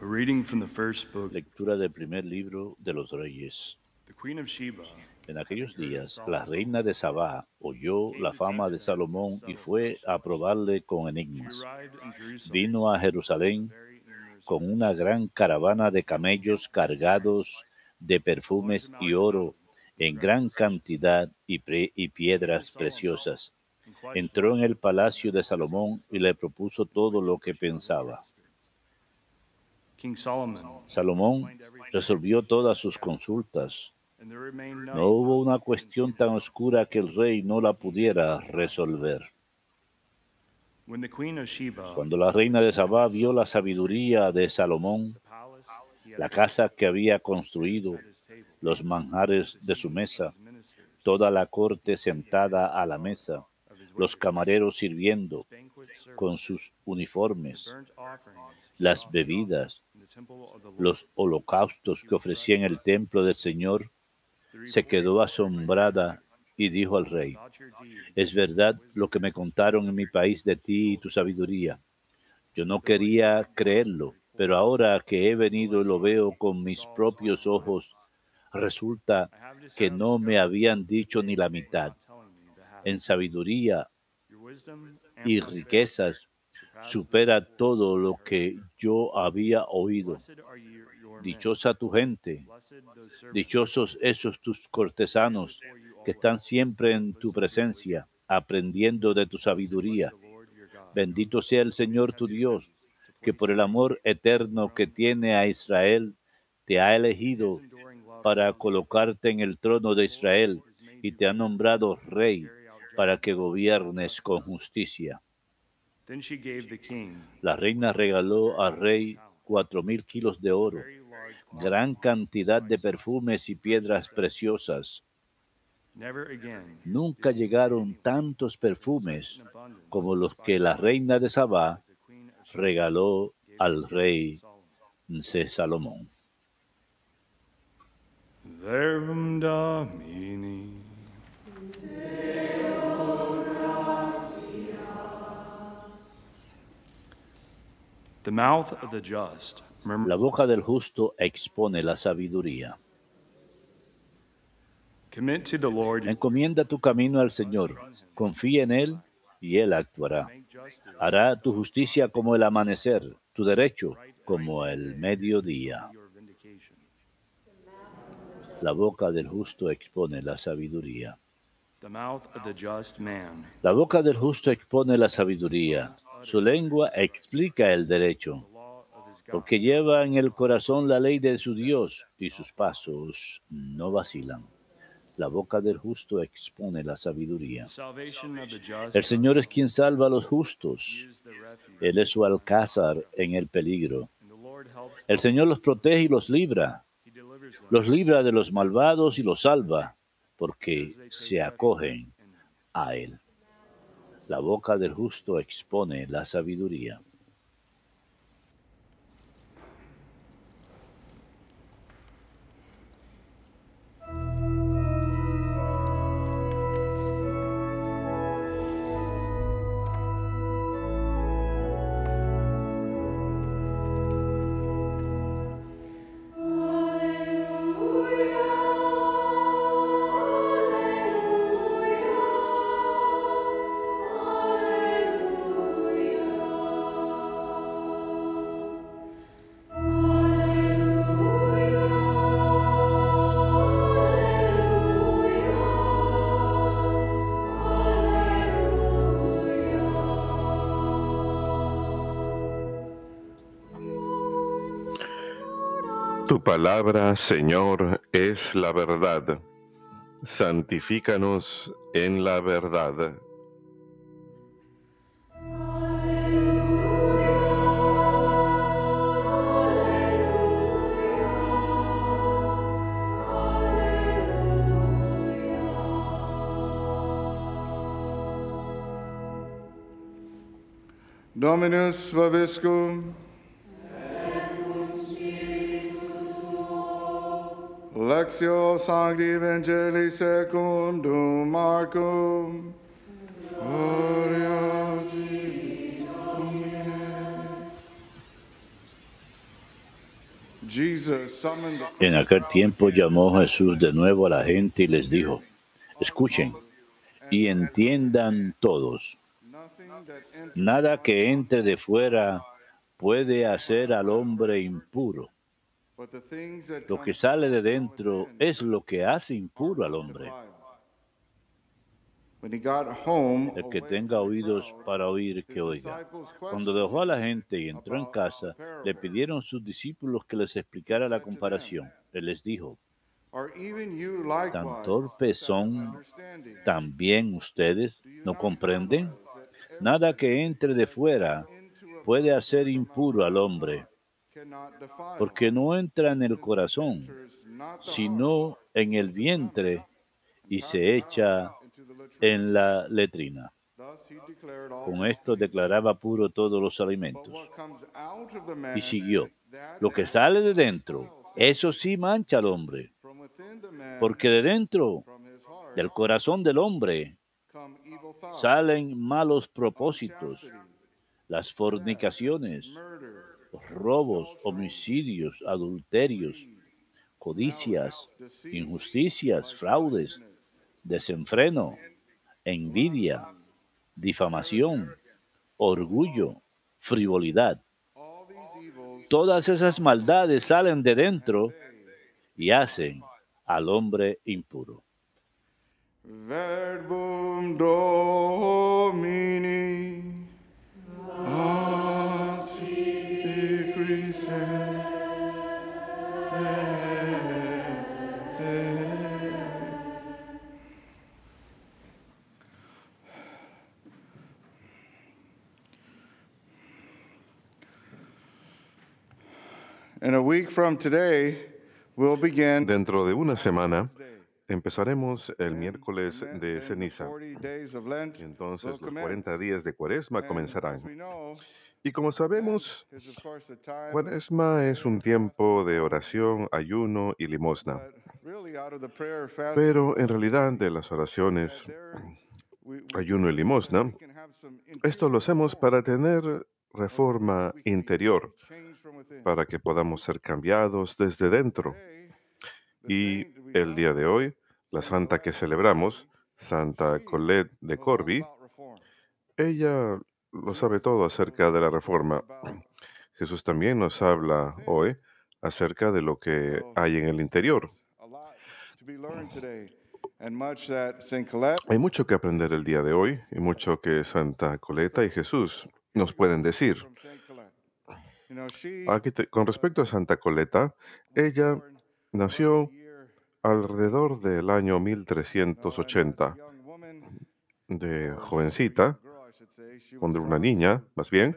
A reading from the first book. Lectura del primer libro de los reyes. The Queen of Sheba En aquellos días, la reina de Sabá oyó la fama de Salomón y fue a probarle con enigmas. Vino a Jerusalén con una gran caravana de camellos cargados de perfumes y oro en gran cantidad y, pre- y piedras preciosas. Entró en el palacio de Salomón y le propuso todo lo que pensaba. Salomón resolvió todas sus consultas. No hubo una cuestión tan oscura que el rey no la pudiera resolver. Cuando la reina de Sabá vio la sabiduría de Salomón, la casa que había construido, los manjares de su mesa, toda la corte sentada a la mesa, los camareros sirviendo con sus uniformes, las bebidas, los holocaustos que ofrecía en el templo del Señor, se quedó asombrada y dijo al rey, es verdad lo que me contaron en mi país de ti y tu sabiduría. Yo no quería creerlo, pero ahora que he venido y lo veo con mis propios ojos, resulta que no me habían dicho ni la mitad. En sabiduría y riquezas supera todo lo que yo había oído. Dichosa tu gente, dichosos esos tus cortesanos que están siempre en tu presencia, aprendiendo de tu sabiduría. Bendito sea el Señor tu Dios, que por el amor eterno que tiene a Israel, te ha elegido para colocarte en el trono de Israel y te ha nombrado rey. Para que gobiernes con justicia. La reina regaló al rey cuatro mil kilos de oro, gran cantidad de perfumes y piedras preciosas. Nunca llegaron tantos perfumes como los que la reina de Sabá regaló al rey Salomón. La boca del justo expone la sabiduría. Encomienda tu camino al Señor, confía en Él y Él actuará. Hará tu justicia como el amanecer, tu derecho como el mediodía. La boca del justo expone la sabiduría. La boca del justo expone la sabiduría. Su lengua explica el derecho, porque lleva en el corazón la ley de su Dios y sus pasos no vacilan. La boca del justo expone la sabiduría. El Señor es quien salva a los justos. Él es su alcázar en el peligro. El. Señor los protege y los libra. Los libra de los malvados y los salva, porque se acogen a Él. La boca del justo expone la sabiduría. Tu palabra, Señor, es la verdad. Santifícanos en la verdad. Dominus vobiscum. En aquel tiempo llamó Jesús de nuevo a la gente y les dijo, escuchen y entiendan todos, nada que entre de fuera puede hacer al hombre impuro. Lo que sale de dentro es lo que hace impuro al hombre. El que tenga oídos para oír, que oiga. Cuando dejó a la gente y entró en casa, le pidieron sus discípulos que les explicara la comparación. Él les dijo, ¿tan torpes son también ustedes? ¿No comprenden? Nada que entre de fuera a puede hacer impuro al hombre, porque no entra en el corazón, sino en el vientre y se echa en la letrina. Con esto declaraba puro todos los alimentos. Y siguió, lo que sale de dentro, eso sí mancha al hombre, porque de dentro, del corazón del hombre, salen malos propósitos, las fornicaciones, robos, homicidios, adulterios, codicias, injusticias, fraudes, desenfreno, envidia, difamación, orgullo, frivolidad. Todas esas maldades salen de dentro y hacen al hombre impuro. verbum domini Dentro de una semana empezaremos el miércoles de ceniza. 40 days of Lent Y entonces los commence. 40 días de cuaresma comenzarán. Y como sabemos, cuaresma es un tiempo de oración, ayuno y limosna. Pero en realidad de las oraciones, ayuno y limosna, esto lo hacemos para tener reforma interior, para que podamos ser cambiados desde dentro. Y el día de hoy, la santa que celebramos, Santa Colette de Corby, ella lo sabe todo acerca de la reforma. Jesús también nos habla hoy acerca de lo que hay en el interior. Hay mucho que aprender el día de hoy y mucho que Santa Coleta y Jesús nos pueden decir. con respecto a Santa Coleta, ella nació alrededor del año ago, and as a 1380. young woman, De jovencita, cuando era una niña, más bien,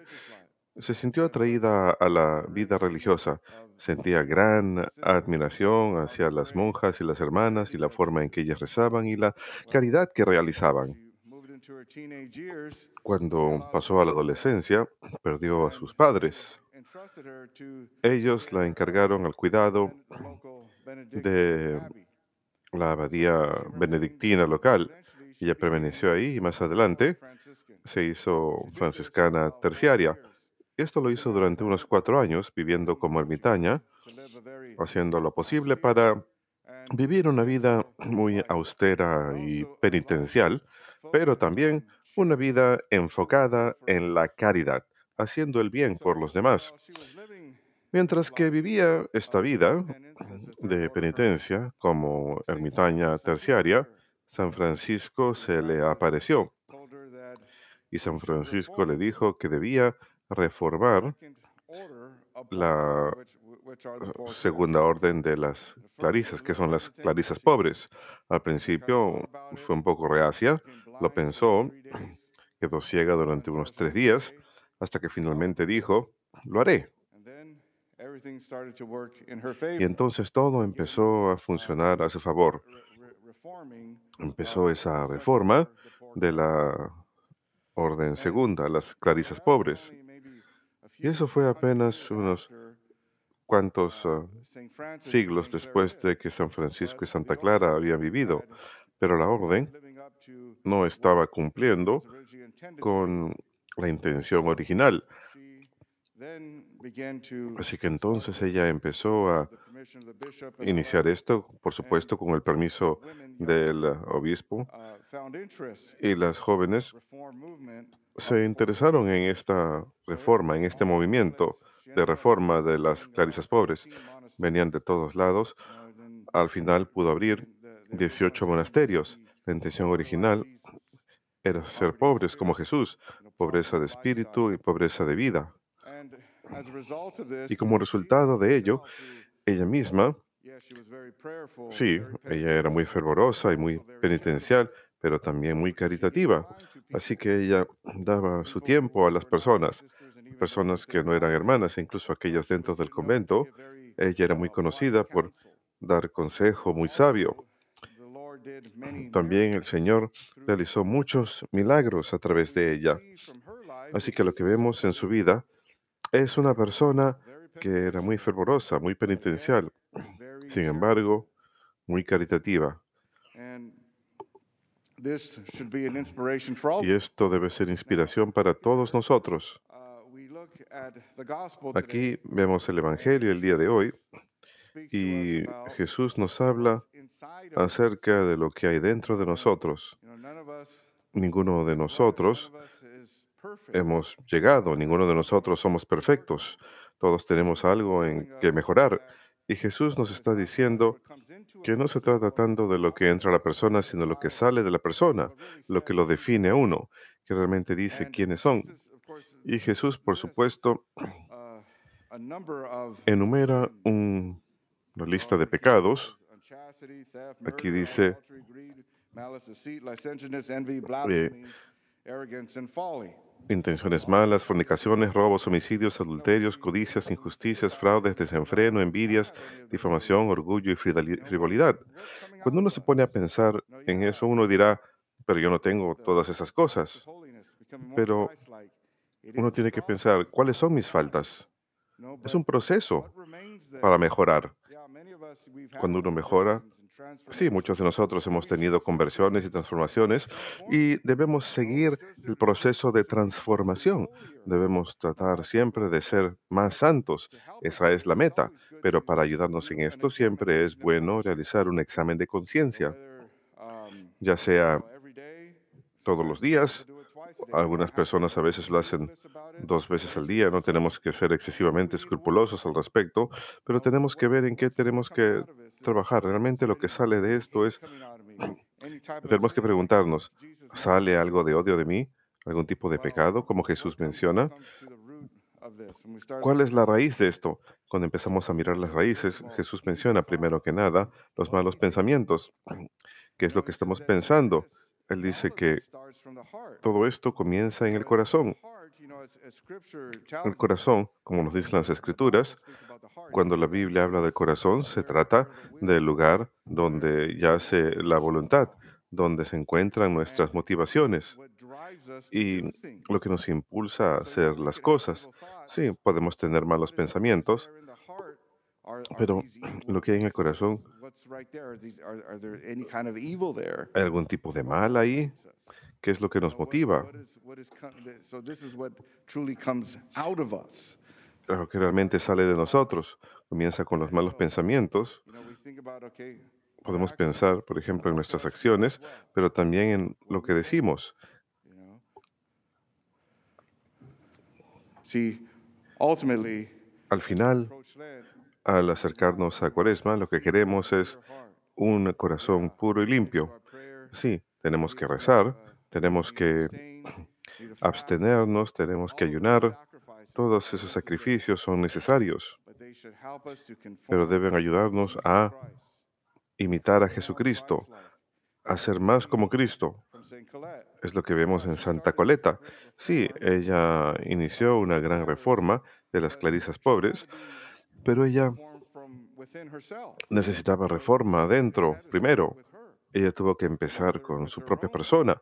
se sintió atraída a la vida religiosa. Sentía gran admiración hacia las monjas y las hermanas y la forma en que ellas rezaban y la caridad que realizaban. Cuando pasó a la adolescencia, perdió a sus padres. Ellos la encargaron al cuidado de la abadía benedictina local. Ella permaneció ahí y más adelante se hizo franciscana terciaria. Esto lo hizo durante unos cuatro años, viviendo como ermitaña, haciendo lo posible para vivir una vida muy austera y penitencial, pero también una vida enfocada en la caridad, haciendo el bien por los demás. Mientras que vivía esta vida de penitencia como ermitaña terciaria, San Francisco se le apareció y San Francisco le dijo que debía reformar la segunda orden de las clarisas, que son las clarisas pobres. Al principio fue un poco reacia, lo pensó, quedó ciega durante unos tres días, hasta que finalmente dijo, lo haré. Y entonces todo empezó a funcionar a su favor. Empezó of esa reforma de la orden segunda, las clarisas pobres. Y eso fue apenas unos cuantos uh, and siglos después de que San Francisco y Santa Clara habían vivido, pero la not orden no estaba cumpliendo con la intención original. Así que entonces ella empezó a iniciar esto, por supuesto, con el permiso del obispo, uh, y las jóvenes se interesaron en esta reforma, en este movimiento de reforma de las clarisas pobres. Venían de todos lados. Al final pudo abrir 18 monasterios. La intención original era ser pobres como Jesús, pobreza de espíritu y pobreza de vida. Y como resultado de ello, ella misma, sí, ella era muy fervorosa y muy penitencial, pero también muy caritativa. Así que ella daba su tiempo a las personas, personas que no eran hermanas, incluso aquellas dentro del convento. Ella era muy conocida por dar consejo muy sabio. También el Señor realizó muchos milagros a través de ella. Así que lo que vemos en su vida es una persona que era muy fervorosa, muy penitencial, sin embargo, muy caritativa. Y esto debe ser inspiración para todos nosotros. Uh, we look at the gospel Aquí vemos el Evangelio el día de hoy y Jesús nos habla acerca de lo que hay dentro de nosotros. Ninguno de nosotros hemos llegado, ninguno de nosotros somos perfectos. Todos tenemos algo en que mejorar. Y Jesús nos está diciendo que no se trata tanto de lo que entra a la persona, sino lo que sale de la persona, lo que lo define a uno, que realmente dice quiénes son. Y Jesús, por supuesto, uh, enumera un- una lista de pecados. Aquí dice- adultery, Intenciones malas, fornicaciones, robos, homicidios, adulterios, codicias, injusticias, fraudes, desenfreno, envidias, difamación, orgullo y frivolidad. Cuando uno se pone a pensar en eso, uno dirá, pero yo no tengo todas esas cosas. Pero Uno tiene que pensar, ¿cuáles son mis faltas? Es un proceso para mejorar. Cuando uno mejora, Sí, muchos de nosotros hemos tenido conversiones y transformaciones y debemos seguir el proceso de transformación. Debemos tratar siempre de ser más santos. Esa es la meta. Pero para ayudarnos en esto siempre es bueno realizar un examen de conciencia, ya sea todos los días. Algunas personas a veces lo hacen dos veces al día. No tenemos que ser excesivamente escrupulosos al respecto, pero tenemos que ver en qué tenemos que trabajar. Realmente lo que sale de esto es, tenemos que preguntarnos, ¿sale algo de odio de mí? ¿Algún tipo de pecado, como Jesús menciona? ¿Cuál es la raíz de esto? Cuando empezamos a mirar las raíces, Jesús menciona primero que nada los malos pensamientos. ¿Qué es lo que estamos pensando? Él dice que todo esto comienza en el corazón. El corazón, como nos dicen las escrituras, cuando la Biblia habla del corazón, se trata del lugar donde yace la voluntad, donde se encuentran nuestras motivaciones. y lo que nos impulsa a hacer las cosas. Sí, podemos tener malos pensamientos, pero lo que hay en el corazón, ¿hay algún tipo de mal ahí? ¿Qué es lo que nos motiva? Lo que realmente sale de nosotros. Comienza con los malos pensamientos. Podemos pensar, por ejemplo, en nuestras acciones, pero también en lo que decimos. Al final, al acercarnos a Cuaresma, lo que queremos es un corazón puro y limpio. Sí, tenemos que rezar, tenemos que abstenernos, tenemos que ayunar. Todos esos sacrificios son necesarios, pero deben ayudarnos a imitar a Jesucristo, a ser más como Cristo. Es lo que vemos en Santa Coleta. Sí, ella inició una gran reforma de las clarisas pobres, pero ella necesitaba reforma adentro primero. Ella tuvo que empezar con su propia persona,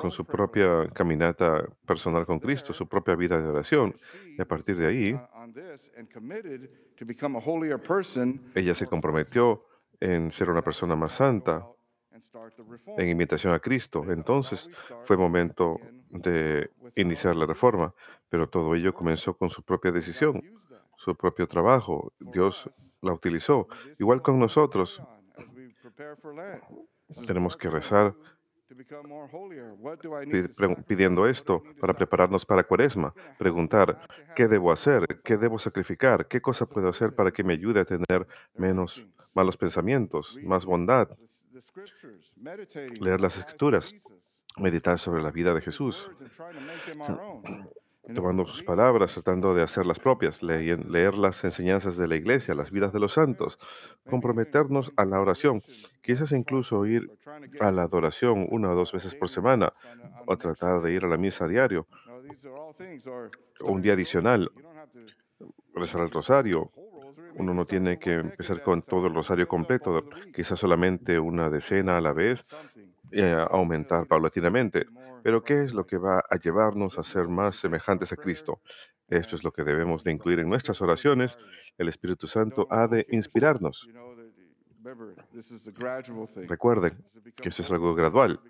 con su propia caminata personal con Cristo, su propia vida de oración. Y a partir de ahí, ella se comprometió en ser una persona más santa, en imitación a Cristo. Entonces fue momento de iniciar la reforma, pero todo ello comenzó con su propia decisión, su propio trabajo. Dios la utilizó. Igual con nosotros, tenemos que rezar pidiendo esto para prepararnos para Cuaresma, preguntar, ¿qué debo hacer? ¿Qué debo sacrificar? ¿Qué cosa puedo hacer para que me ayude a tener menos malos pensamientos, más bondad? Leer las escrituras, meditar sobre la vida de Jesús, tomando sus palabras, tratando de hacerlas propias, leyen- leer las enseñanzas de la iglesia, las vidas de los santos, comprometernos a la oración, quizás incluso ir a la adoración una o dos veces por semana, o tratar de ir a la misa a diario, o un día adicional. rezar el rosario. Uno no tiene que empezar con todo el rosario completo, quizás solamente una decena a la vez, eh, aumentar paulatinamente. Pero ¿qué es lo que va a llevarnos a ser más semejantes a Cristo? Esto es lo que debemos de incluir en nuestras oraciones. El Espíritu Santo ha de inspirarnos. Recuerden que esto es algo gradual.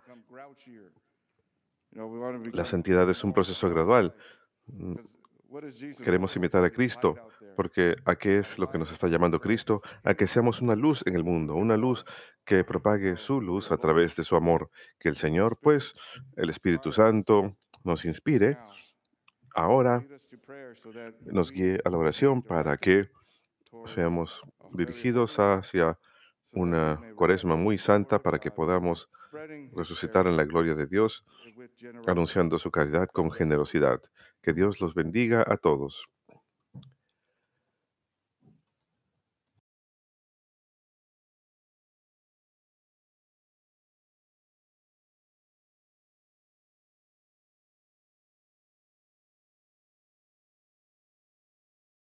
La santidad es un proceso gradual. Mm, Queremos imitar a Cristo, porque ¿a qué es lo que nos está llamando Cristo? A que seamos una luz en el mundo, una luz que propague su luz a través de su amor. Que el Señor, pues, el Espíritu Santo, nos inspire ahora, nos guíe a la oración para que seamos dirigidos hacia una cuaresma muy santa, para que podamos resucitar en la gloria de Dios, anunciando su caridad con generosidad. Que Dios los bendiga a todos.